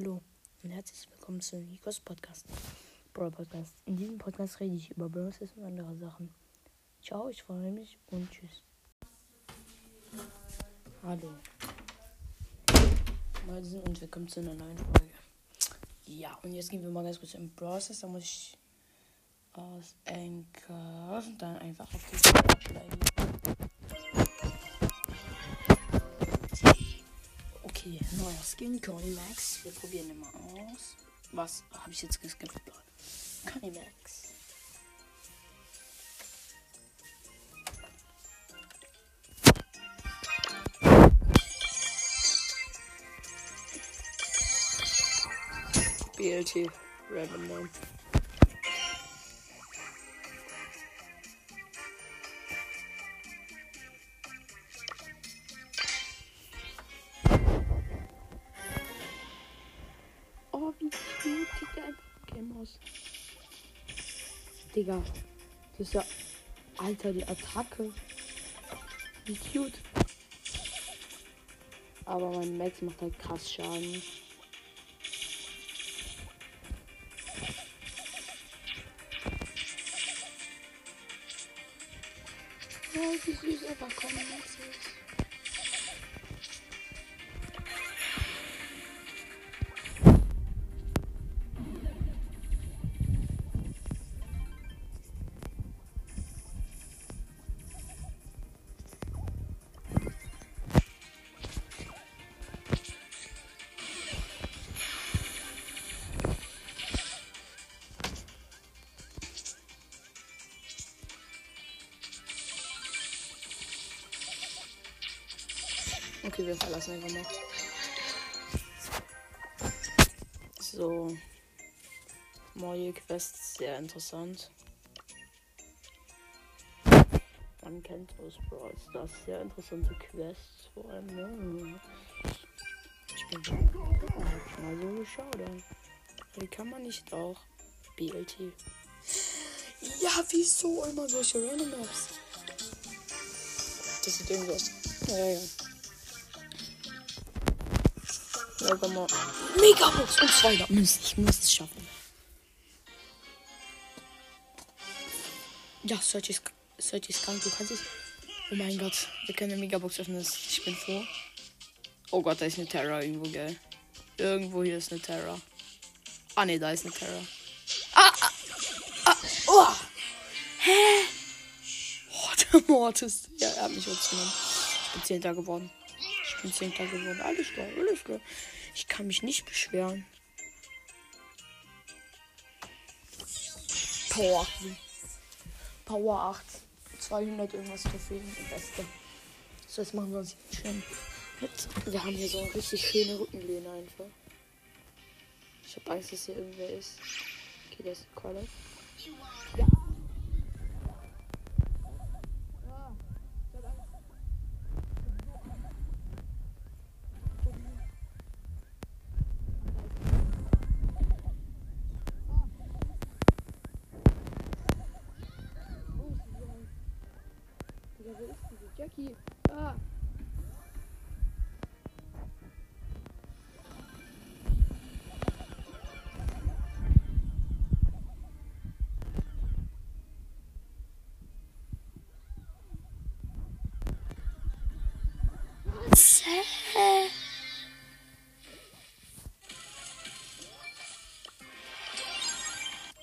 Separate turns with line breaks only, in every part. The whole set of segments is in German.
Hallo und herzlich willkommen zu Nikos Podcast. Brawl Podcast. In diesem Podcast rede ich über Stars und andere Sachen. Ciao, ich freue mich und tschüss. Hallo. Moin und willkommen zu einer neuen Folge. Ja, und jetzt gehen wir mal ganz kurz Brawl Stars. Da muss ich aus Anchor dann einfach auf die Seite steigen. Okay, neuer Skin, Conny Max. Wir probieren ihn mal aus. Was habe ich jetzt geskippt? Conny Max. BLT Revenue. Oh, Digga. Das ist ja. Alter, die Attacke. Wie cute. Aber mein Max macht halt krass Schaden. Ja, wie süß einfach kommen Max. Okay, wir verlassen einfach mal. So. Neue Quests, sehr interessant. Man kennt aus Brawl Stars sehr interessante Quests vor allem, ne? Ich bin mal so geschaut. Wie kann man nicht auch BLT? Ja, wieso immer solche Random Maps? Das sieht irgendwie aus. Ja, ja, Ja, komm mal. Megabox und zwei Münzen. Ich muss es schaffen. Ja, Search ist, Search ist krank. Du kannst es. Oh mein Gott. Wir können eine Megabox öffnen. Ich bin froh. Oh Gott, da ist eine Terra irgendwo, gell. Irgendwo hier ist eine Terra. Ah, ne, da ist eine Terra. Ah, ah, ah, oh. Hä? Oh, der Mortis. Ja, er hat mich uns genommen. Ich bin Zehnter geworden. Ich bin Zehnter geworden. Alles klar, alles klar. Ich kann mich nicht beschweren. Power 8. Power 8. 200 irgendwas Trophäen. Beste. So, jetzt machen wir uns schön mit. Wir haben hier so eine richtig schöne Rückenlehne einfach. Ich habe Angst, dass hier irgendwer ist. Okay, der ist Caller. Ja.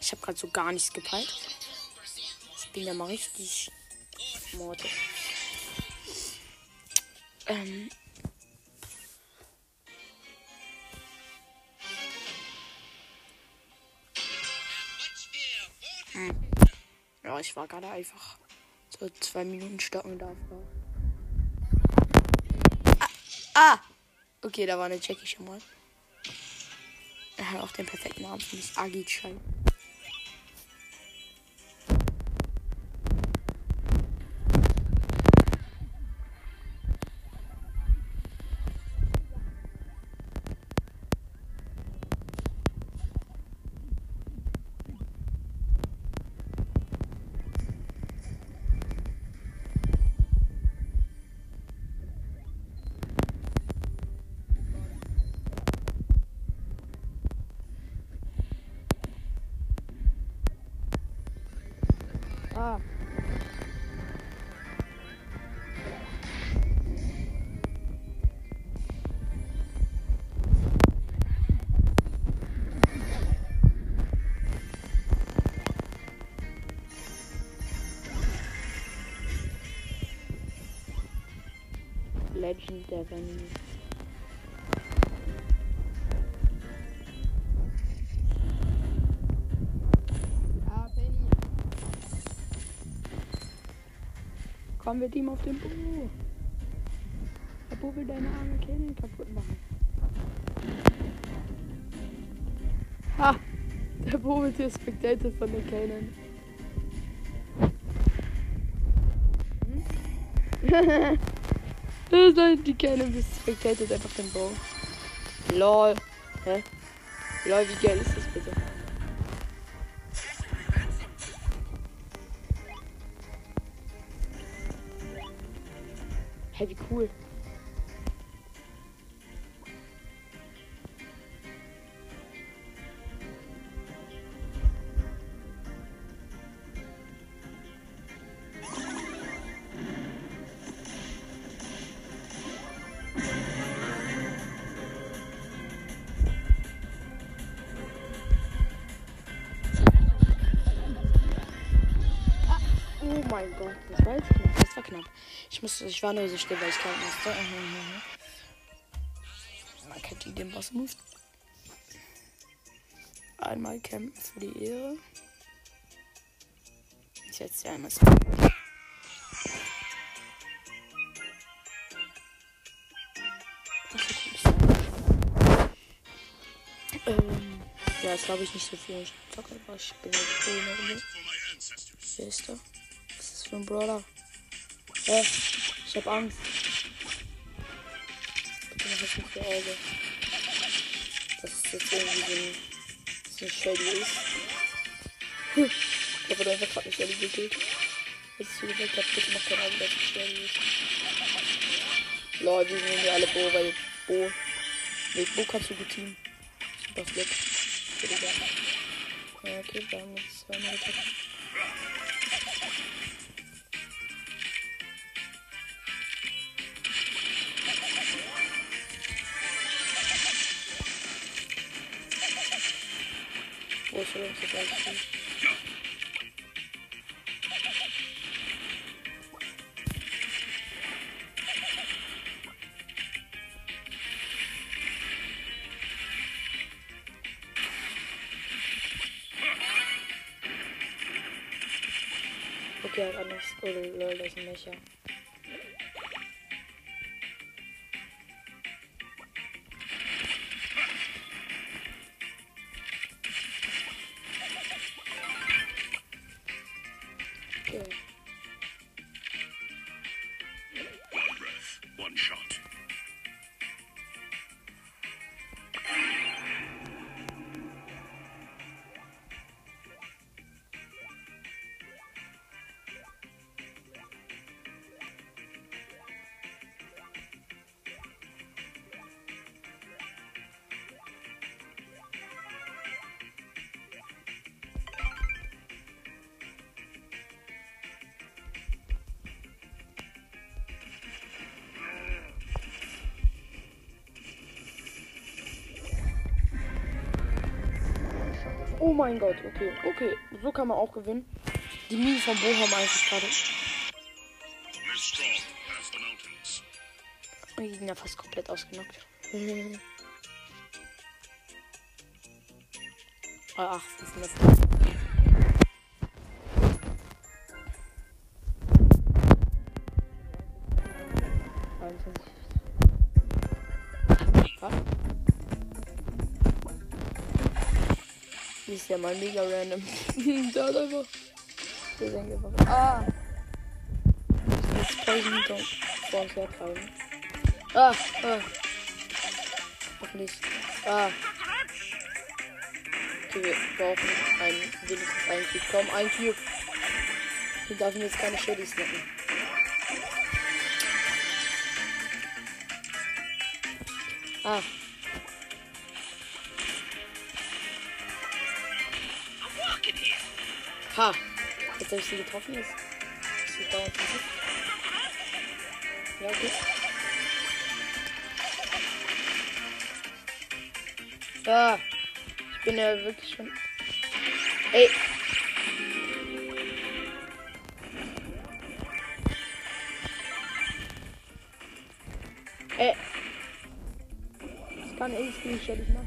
Ich habe gerade so gar nichts gepeilt. Ich bin ja mal richtig Morde. Ähm. Hm. Ja, ich war gerade einfach so zwei Minuten stocken da. Ah, ah! Okay, da war eine Jackie schon mal. Er hat auch den perfekten Namen für mich. Agitschein. Ah. Legend der Vanille.
Ah, Penny.
Kommen wir Team auf den Bo. Der Bo will deine arme Cannon kaputt machen. Ha! Der Bo wird hier spectated von der Cannon. Hm? Halt die bis spectated einfach den Bo. LOL. Hä? LOL, wie geil ist das bitte? Hey, wie cool. Ich musste, ich war nur so still, weil ich campen musste. Mhm. Man kennt die den Boss Move. Einmal campen für die Ehre. Ich setze ja einmal. Ähm, ja, jetzt glaube ich nicht so viel. Ich zocke einfach. Ich bin jetzt. Wer ist da? Was ist das für ein Brawler? Äh, ich hab Angst. Bitte mach jetzt nicht für Auge. Dass es jetzt irgendwie so ein, so ein Shady ist. ich habe einfach gerade nicht Shady gekillt. Als ich gesagt habe, bitte mach kein Auge, dass es Shady ist. Lol, wir nehmen wir alle Bo, weil Bo. Nee, Bo kannst du gut teamen. Super ich sagen. Ja, okay, wir haben jetzt zweimal getroffen. Wo ist denn das eigentlich? Okay, er hat anders. Oh lol, das ist Oh mein Gott, okay, okay. So kann man auch gewinnen. Die Minen von Bo haben eigentlich gerade. Die sind ja fast komplett ausgenockt. Ah, Ach, das ist das. Was? Ist ja mal mega random. da hat einfach. Der denkt einfach. Ah! Jetzt kann ich nicht vor uns hertreiben. Ah! Ah! Hoffentlich. Ah! Okay, wir brauchen ein, wenigstens einen Cube. Komm, ein Cube. Wir dürfen jetzt keine Shady snacken. Ah. Ha! Jetzt habe ich sie getroffen. Jetzt ist im Hit. Ja, okay. Ja. Ich bin ja wirklich schon. Ey. Ey. Das kann ich nicht machen.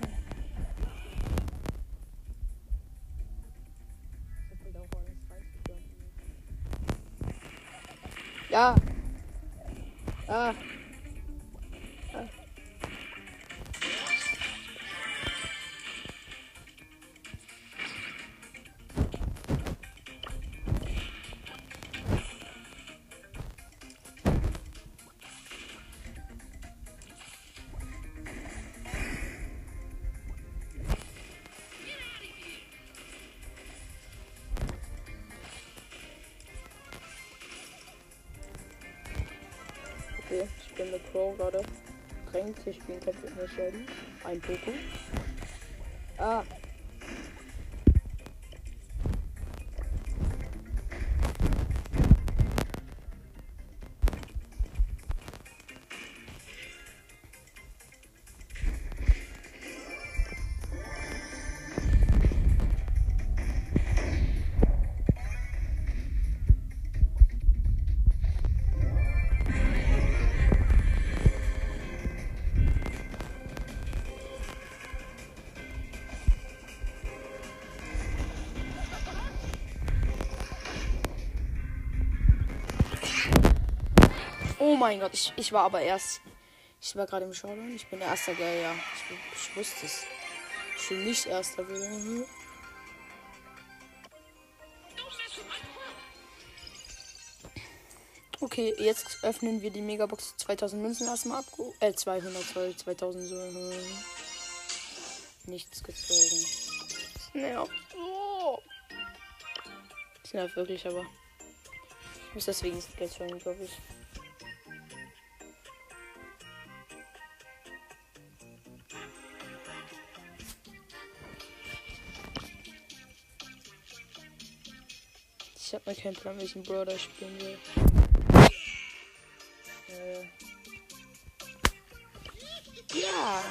Gerade. Drängt sich spielen komplett Shelly. Ein Poco. Ah. Mein Gott, ich, ich war aber erst. Ich war gerade im Showdown. Ich bin erster, gell, ja. Ich, ich wusste es. Ich bin nicht erster gewesen. Okay, jetzt öffnen wir die Megabox 2000 Münzen erstmal ab. Äh, 200, sorry, 2000 so. hm. Nichts gezogen. Nervt. Oh. Das nervt wirklich, aber. Ich muss deswegen Geld holen, glaube ich. Mir keinen Plan, welchen Brawler ich spielen will. Äh. Ja.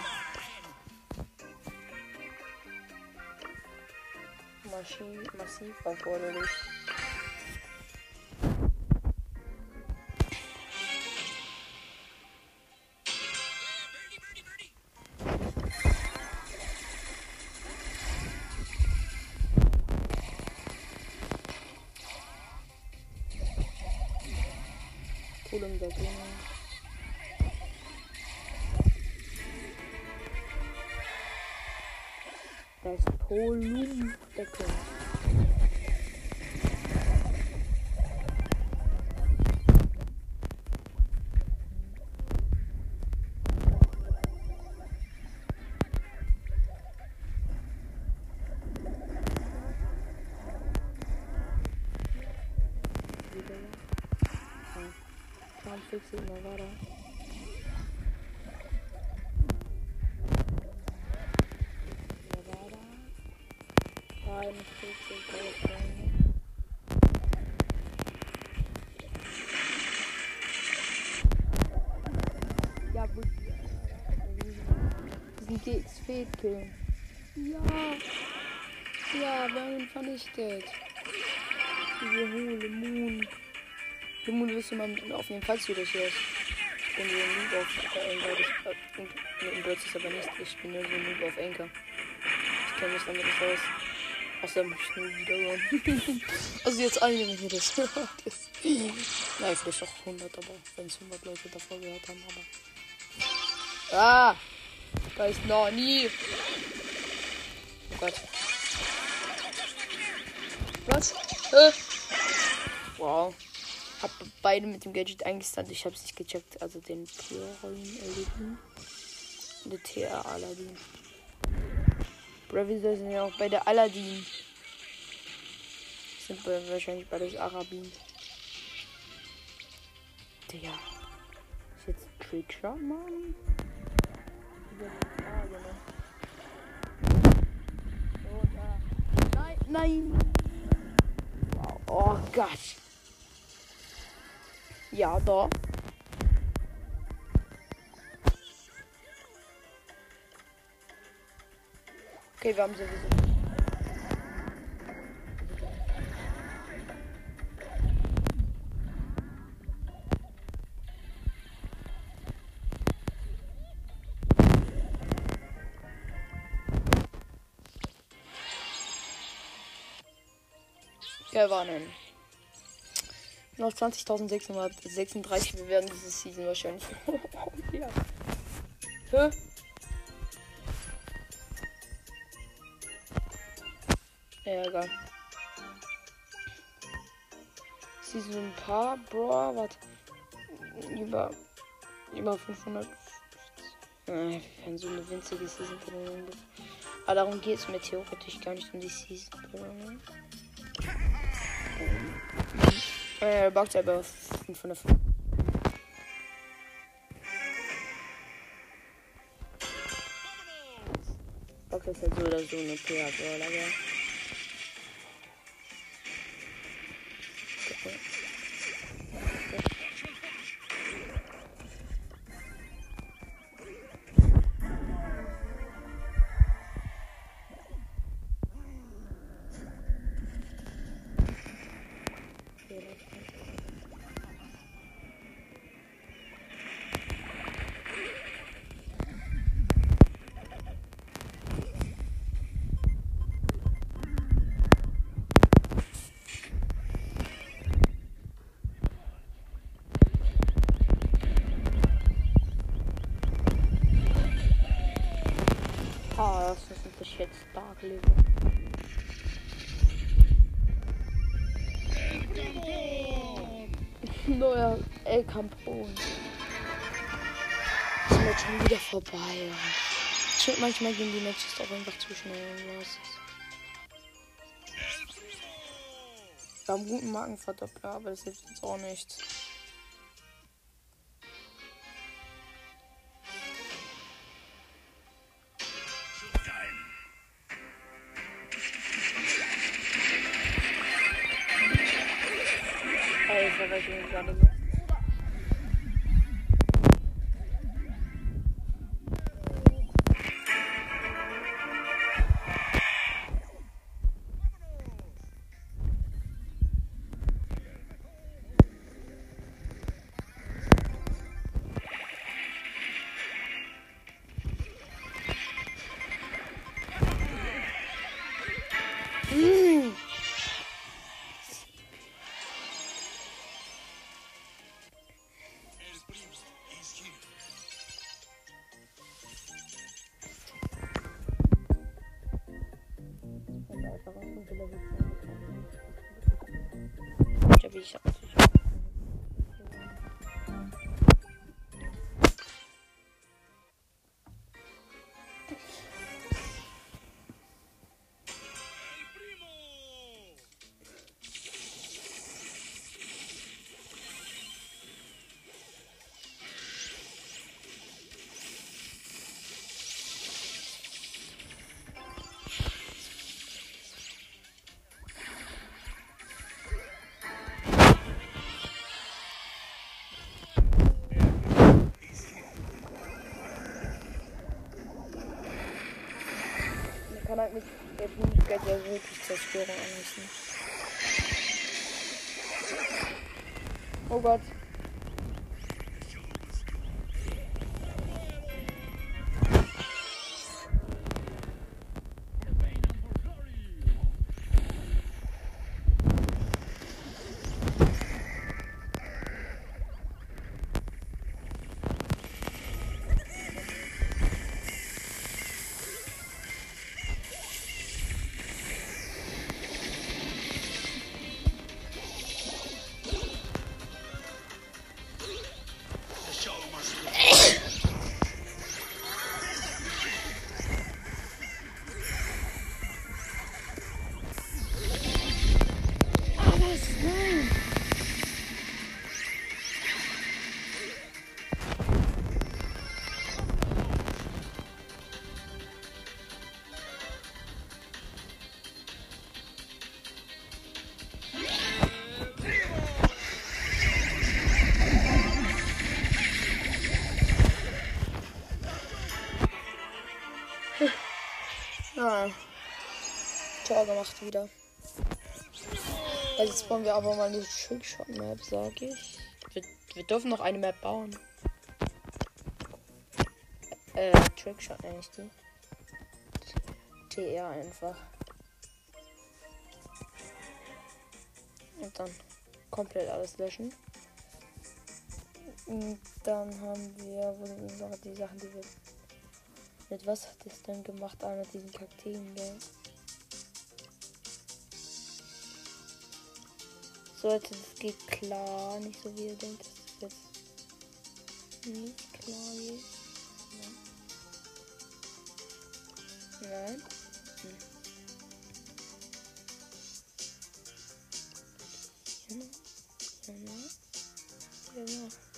Maschinen, massiv erforderlich. Cool der Grüne. Da ist Polumdecke. Kampffixe GX fehlt killen. Ja. Ja, wir haben ihn vernichtet. Diese hohle Moon. Den Moon wirst du mal auf jeden Fall zu das hier ist. Ich bin so ein Noob auf äh, Anchor. Das, äh, in Birds ist aber nicht. Ich bin nur so ein Noob auf Anchor. Ich kenne mich damit nicht aus. Außer ich nur wieder run. also jetzt alle, wenn ihr das hört. Nein, vielleicht auch 100, aber wenn es 100 Leute davor gehört haben, aber. Ah! Da ist Nani! Oh Gott. Was? Äh? Wow. Hab beide mit dem Gadget eingestannt. Ich hab's nicht gecheckt. Also den Pyroin Aladdin. Und der TR Aladdin. Bravisor sind ja auch bei der Aladdin. Sind bei, wahrscheinlich beides Arabin. Digga. Ist jetzt Trickshot, Mann? Nein. Wow. Oh, Gott. Ja, da. Okay, wir haben. Gewonnen. Noch 20.636. Wir werden diese Season wahrscheinlich. ja. Hä? Ja, egal. Season paar, Bro, was? Über, über 500. Äh, so eine winzige Season. Aber darum geht es mir theoretisch gar nicht um die Season. Äh, Box aber 500. Box ist halt so oder so eine PA-Brawler, Ah, das ist natürlich jetzt Dark Level. Neuer El Campon. Ist mir schon wieder vorbei. Schon manchmal gehen die Matches auch einfach zu schnell. Was haben guten Markenverdoppler, aber das hilft uns auch nicht. Ich halt mit der Blutgeld ja wirklich Zerstörung anrichten. Oh Gott. Tor gemacht wieder. Also jetzt wollen wir aber mal die Trickshot Map, sag ich. Wir, wir dürfen noch eine Map bauen. Äh, Trickshot nenne ich die. TR einfach. Und dann komplett alles löschen. Und dann haben wir, wo sind unsere, die Sachen, die wir. Mit was hat das denn gemacht? Ah, mit diesen Kakteen, gell? So, jetzt es geht klar, nicht so wie ihr denkt, dass es jetzt nicht klar geht. Nein. Nein. Hm. Genau. Genau. Genau.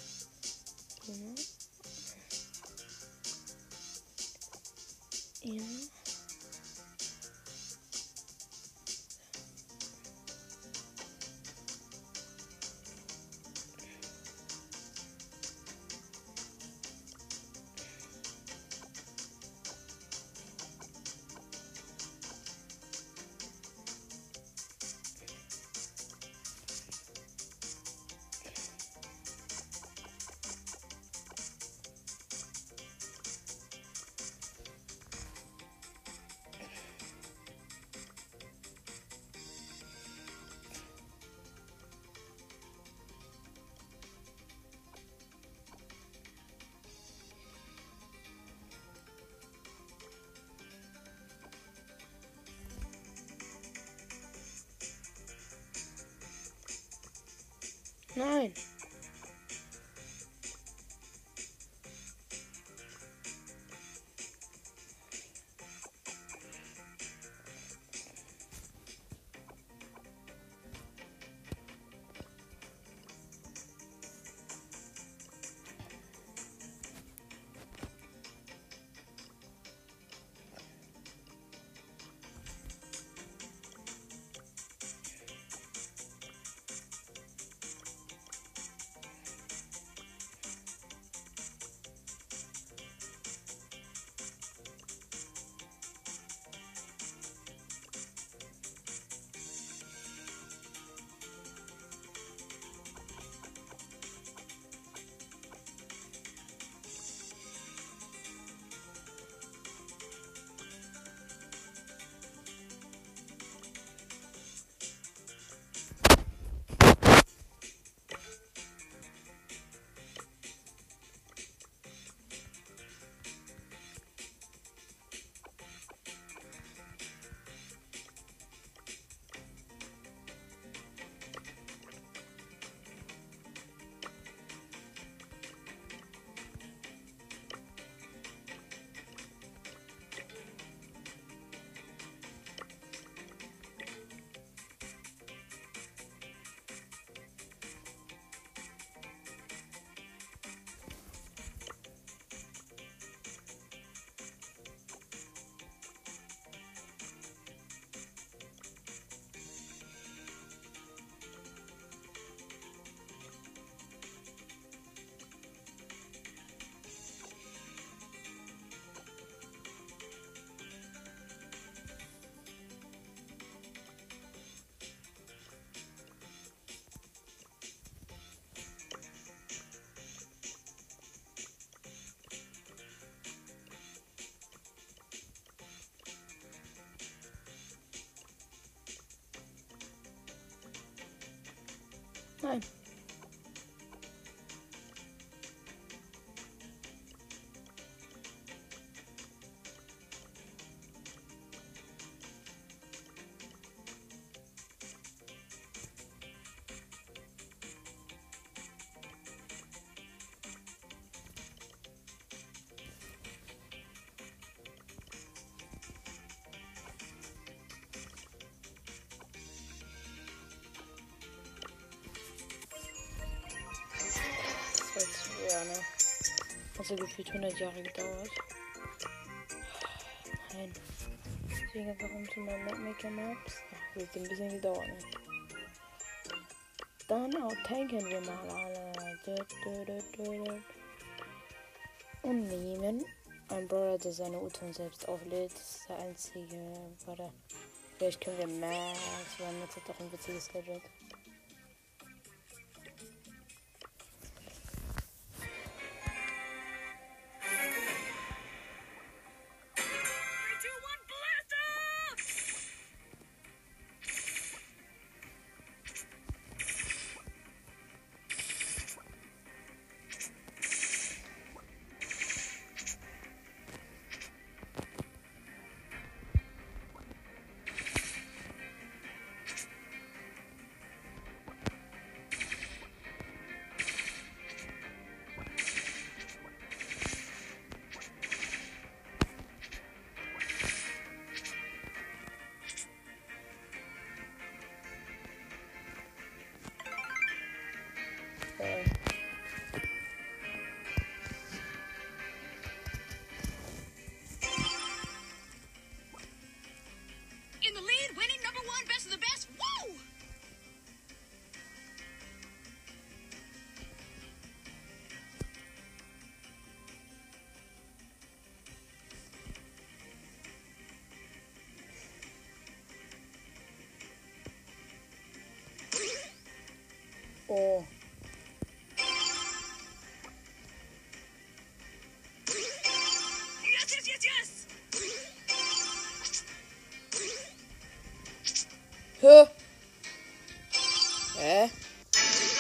Nein. War jetzt schwer, ne? Hat so gefühlt 100 Jahre gedauert. Nein. Deswegen einfach um zu meinen Mapmaker Maps. Ach, wird ein bisschen gedauert, ne? Dann auch tanken wir mal alle. Und nehmen Ein Brawler, der seine Uton selbst auflädt, das ist der einzige. Warte. Vielleicht können wir Max, weil Max hat doch ein witziges Gadget. Oh. Hä? Hä?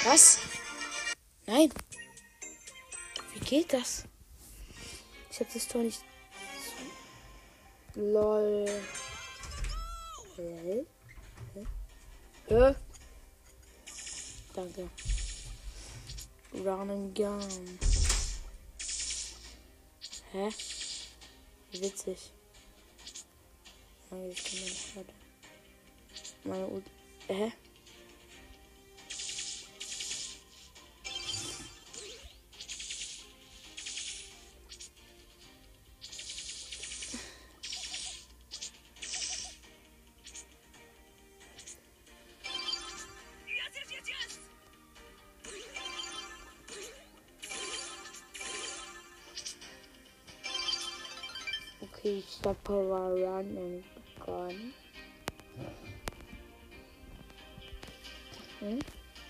Was? Nein. Wie geht das? Ich hab das Tor nicht. Lol. Hä? Hä? Hä? Danke. Run and gun. Hä? Witzig. Meine Ult. Hä?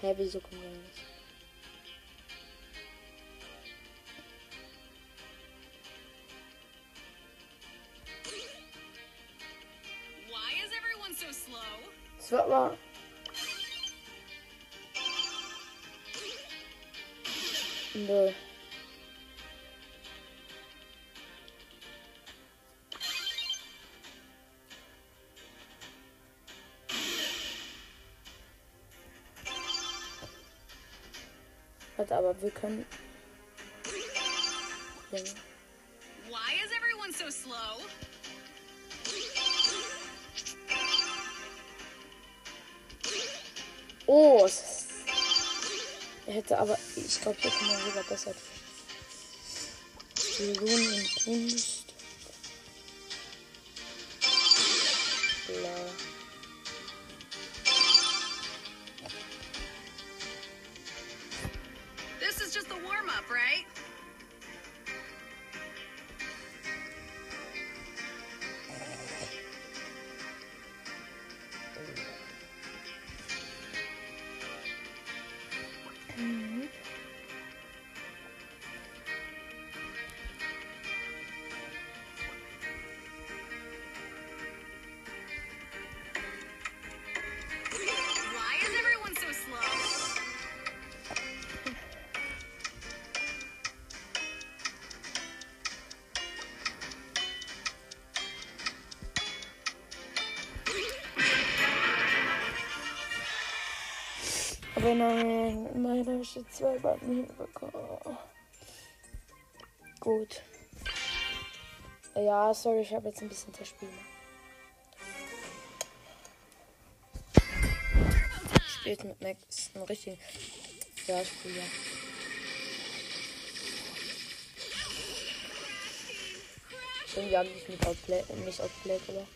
Hä, wieso kommen Warte, aber wir können. Ja.
Why is everyone so slow?
Oh, er hätte aber. Ich glaube, hier kann man sogar besser. Beruhen und nein, immerhin habe ich jetzt zwei Button hinbekommen. Gut. Ja, sorry, ich habe jetzt ein bisschen zerspielt. Spielt mit Max einen richtigen. Ja, Spieler. Irgendwie habe ich mich outplayed, nicht outplayed, oder?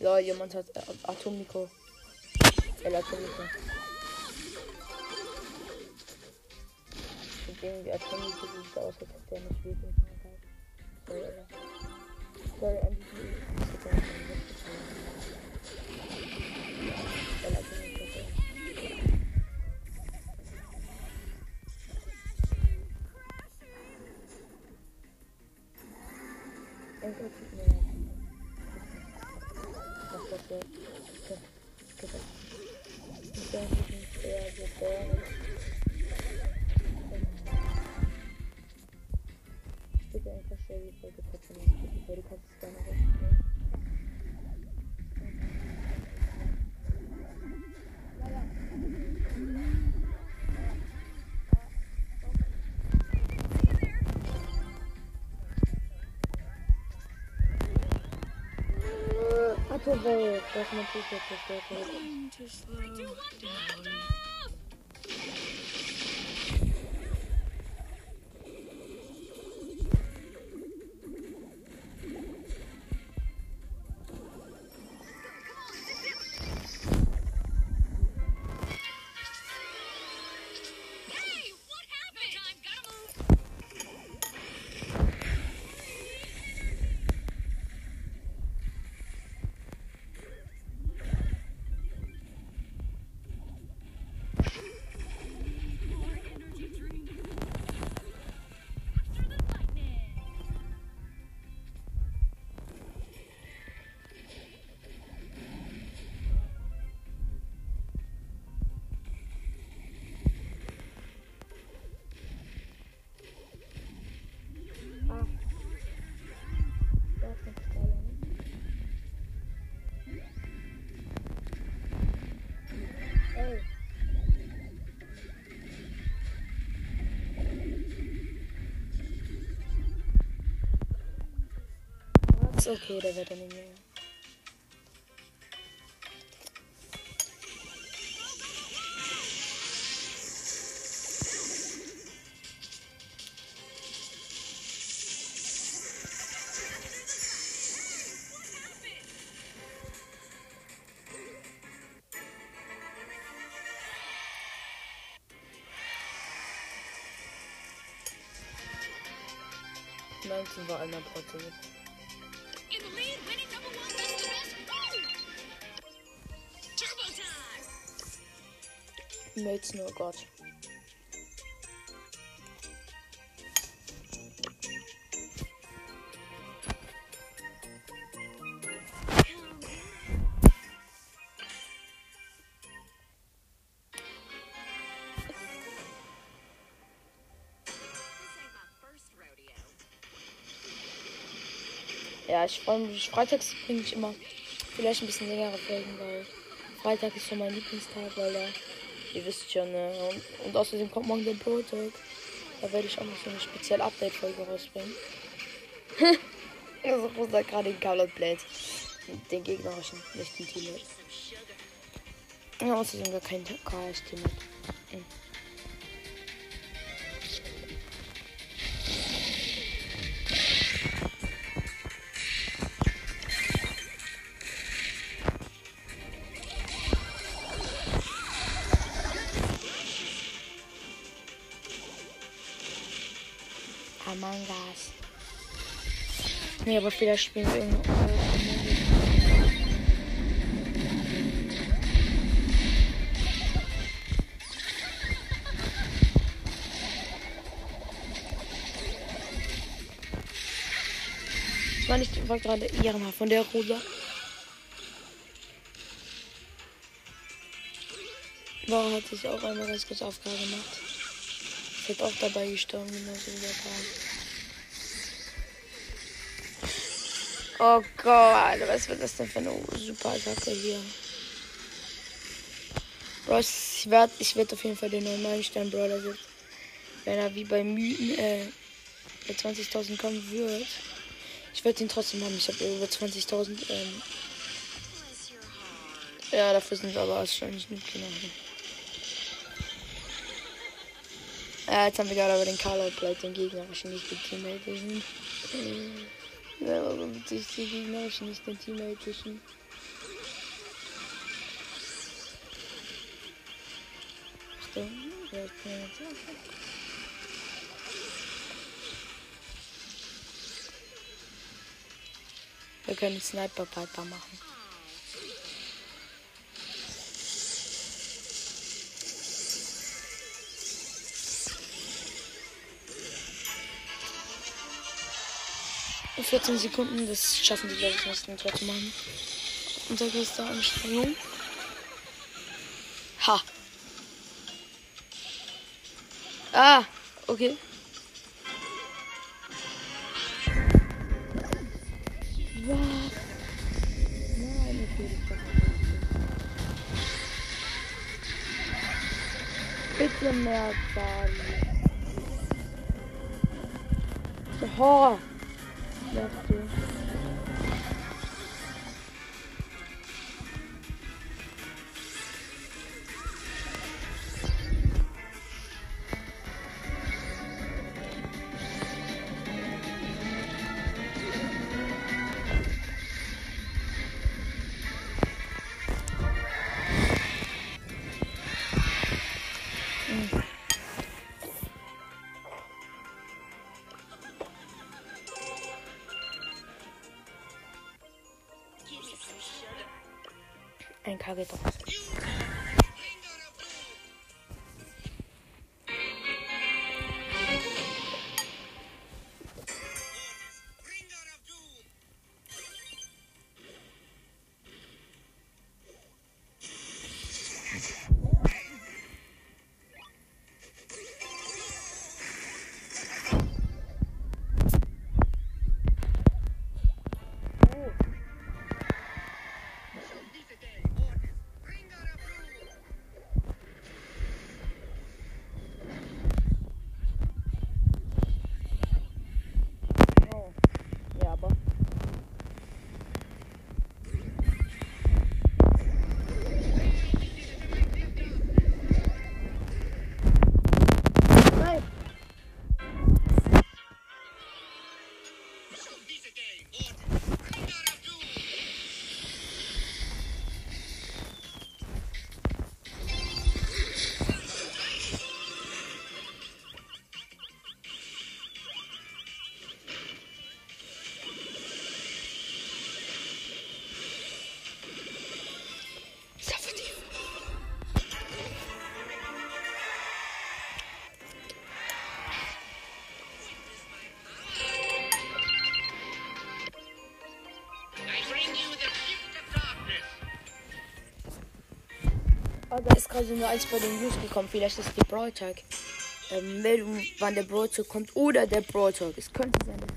Ja, jemand hat äh, Atomico. El Atomico. Und irgendwie Atomico sieht aus, als hätte er nicht wirklich mal gehabt. Sorry, Sorry, MVP. Hatte Welt, das man Ist okay, der wird dann nicht mehr. Neunzehn war einmal trotzdem.
Time.
Mates, oh Gott. Ja, ich freue mich. Freitags bringe ich immer vielleicht ein bisschen längere Folgen, weil Freitag ist so mein Lieblingstag, weil da, ihr wisst schon, ne? Und, und außerdem kommt morgen der Pro. Da werde ich auch noch so eine spezielle Update-Folge rausbringen. also Rosa gerade in Call Blade. Den gegnerischen, nicht den Teammate. Ja, außerdem gar kein KS-Teammate. Mhm. Among Us. Nee, aber vielleicht spielen wir irgendeine. Das war nicht gerade Irma von der Rosa. War hat sich auch einmal ganz kurz Aufgabe gemacht. Ich hätte auch dabei gestorben, genauso wie der Paar. Oh Gott, was wird das denn für eine super Attacke hier? Bro, ich werde ich werd auf jeden Fall den normalen Stern Brawler setzen. Wenn er wie bei Mythen äh, bei 20.000 kommen wird. Ich werde ihn trotzdem haben. Ich habe über 20.000. Ähm, ja, dafür sind wir aber wahrscheinlich nicht genau. Ja, jetzt haben wir gerade aber den Carlo Plate, den gegnerischen, nicht den teammatischen. Ja, aber witzig, die Gegner nicht den Teammate zwischen. Achtung, wer kann Wir können Sniper Piper machen. In 14 Sekunden, das schaffen die, glaube ich, nicht, ein Tor zu machen. Unser größter Anstrengung. Ha. Ah, okay. Was? Nein, okay, das Bitte mehr Charlie. Oh. Yaptı. Du. Ein KG Ah, da ist gerade nur eins bei den News gekommen. Vielleicht ist die Brawl Tag. Ähm, Meldung, wann der Brawl Talk kommt oder der Brawl Talk. Es könnte sein, dass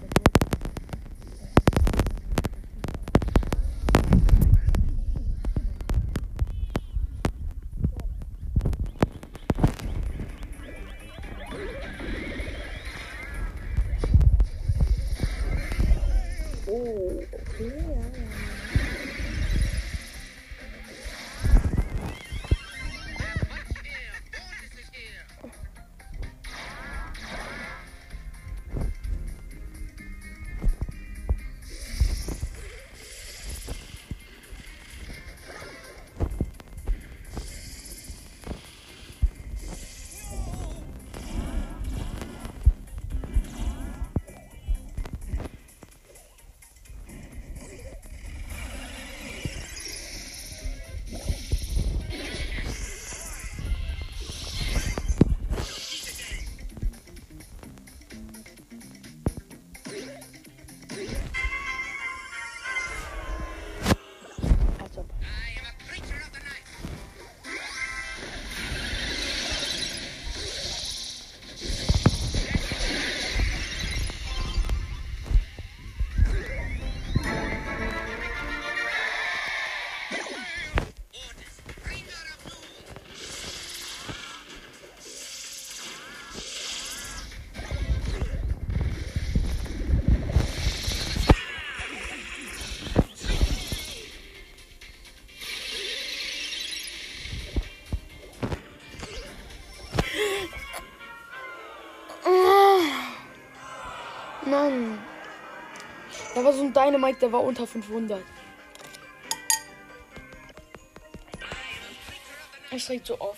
War so ein Dynamite, der war unter 500. Es regt so auf.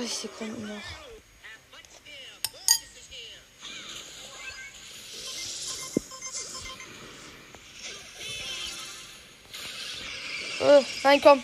36 Sekunden noch. Äh, nein, komm.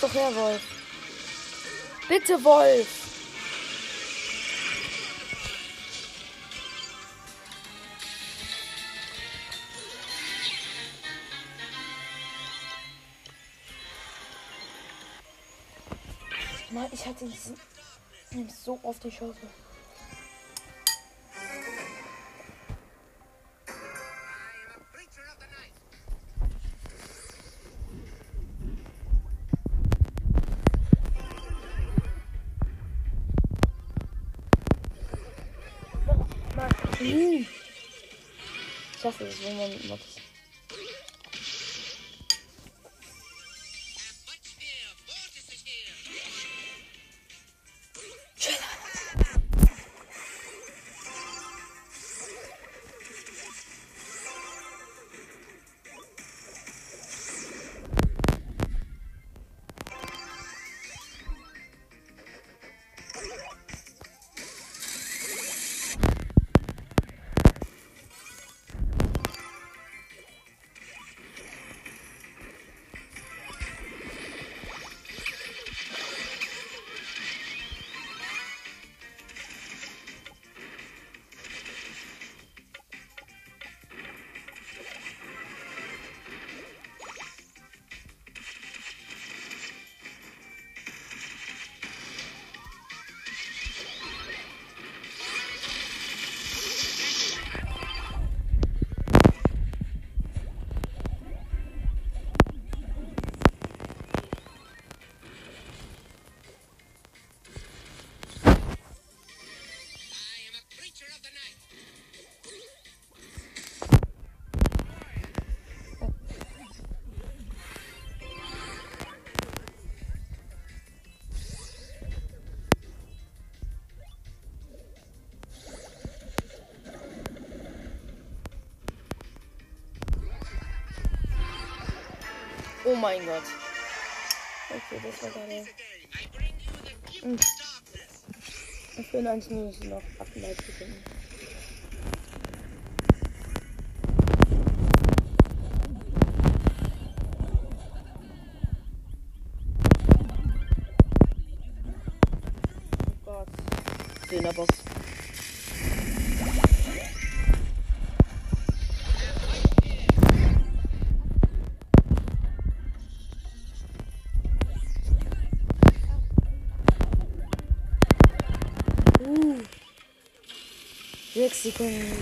Doch her, Wolf. Bitte, Wolf. Mann, ich hatte diesen so auf die Chance. Ich hasse es, wenn man macht. Mein Gott. Okay, das war gerade. Mhm. Für ein 1 ist noch 38 Sechs Sekunden,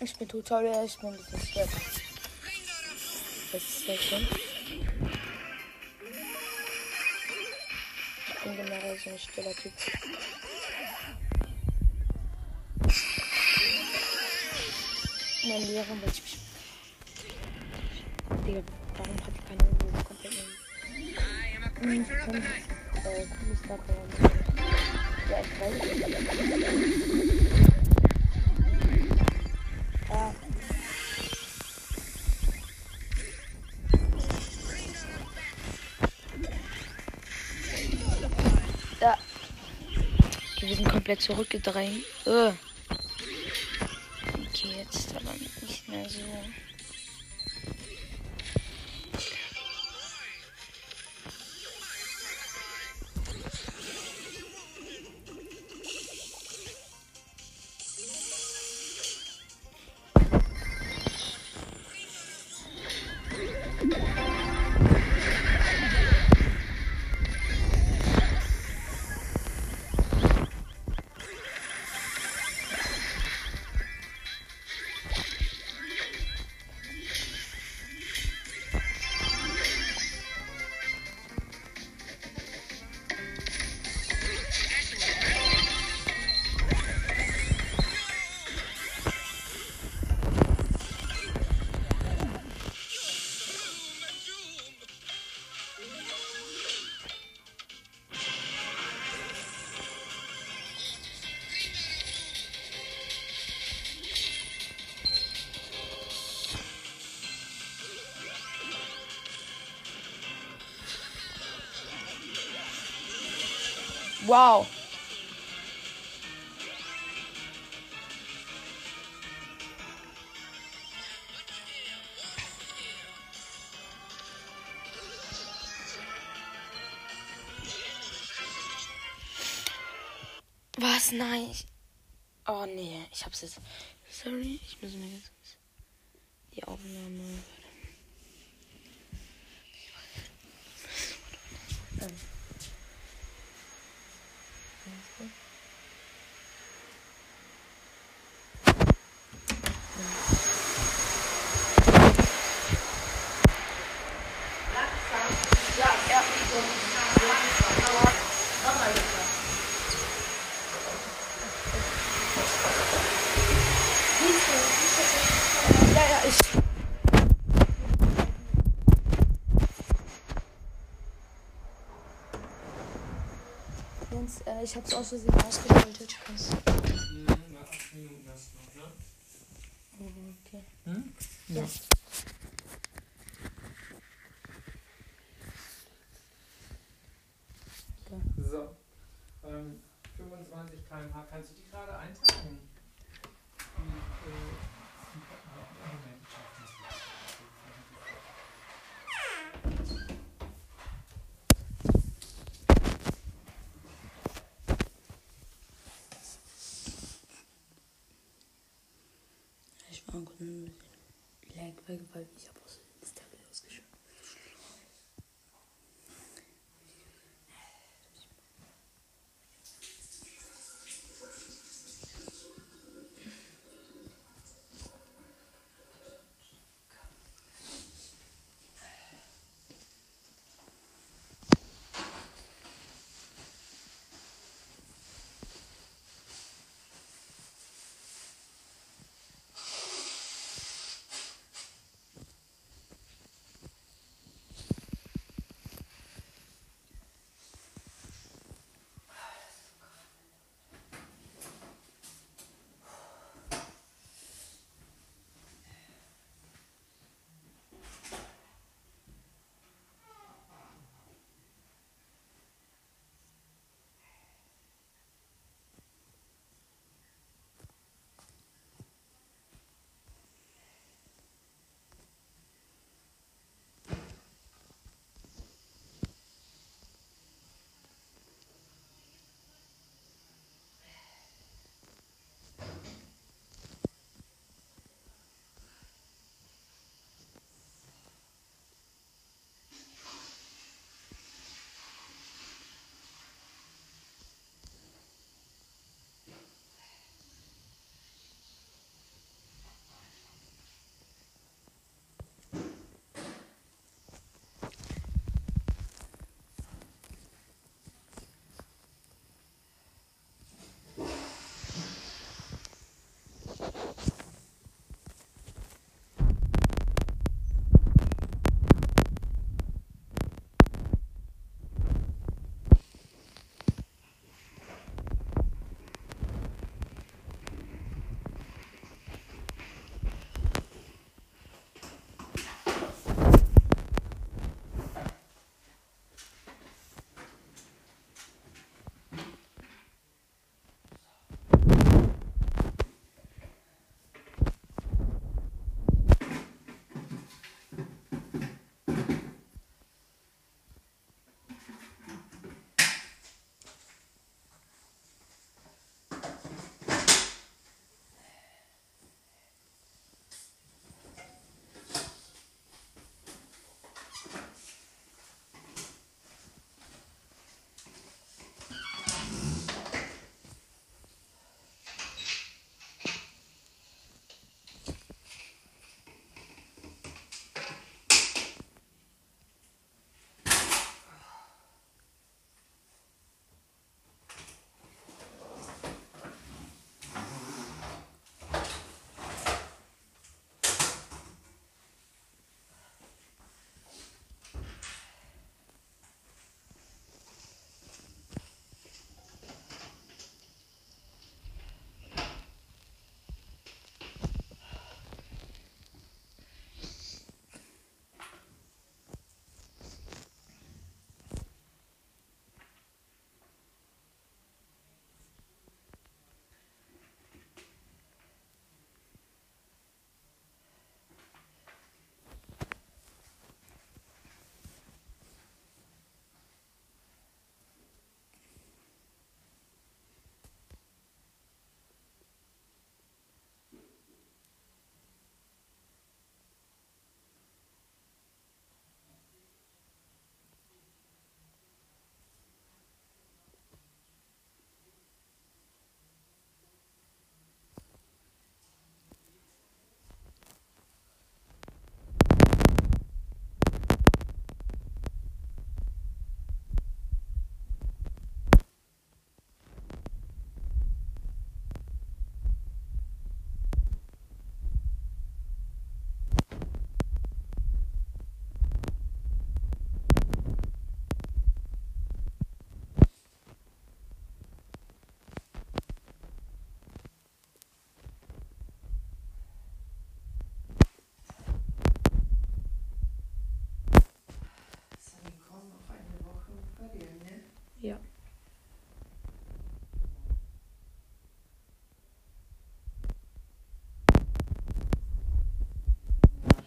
Ich bin Tutorial, ich bin ein bisschen. Das ist sehr schön. Ich bin generell so ein stiller Typ. Mein Lehrer wollte ich mich. Digga, warum hat die keine Uhr komplett Hm, komm. Dach, Ja. Ah. Wir sind komplett zurückgedrängt. Äh. Wow. Was? Nein. Ich... Oh nee, ich hab's jetzt. Sorry, ich muss mir jetzt die Aufnahme. Ähm. Ja, ja, ich. Jens, äh, ich hab's aus Versehen ausgeschaltet. Spaß. Okay.
Ja.
Ich war kurz ein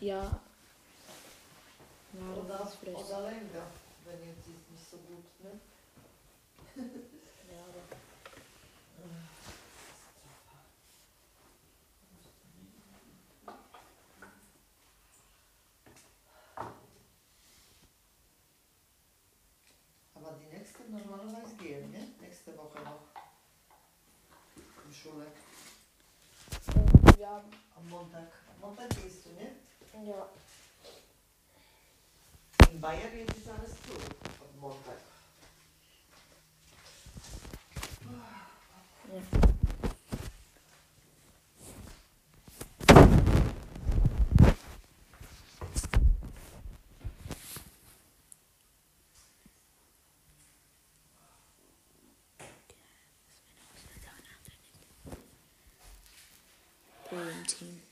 Ja. Maar dat, dat is fris. dat lijkt dat. Wanneer het is
niet
zo goed, hè?
ja, dat... Ah, Aber die nächste normalerweise gehen, ne?
Nächste Woche noch. Im Schule.
Ja.
Am Montag. Montag is du, ne?
Ja.
In Bayern jetzt ist alles zu. Am Montag.
Pro im Team.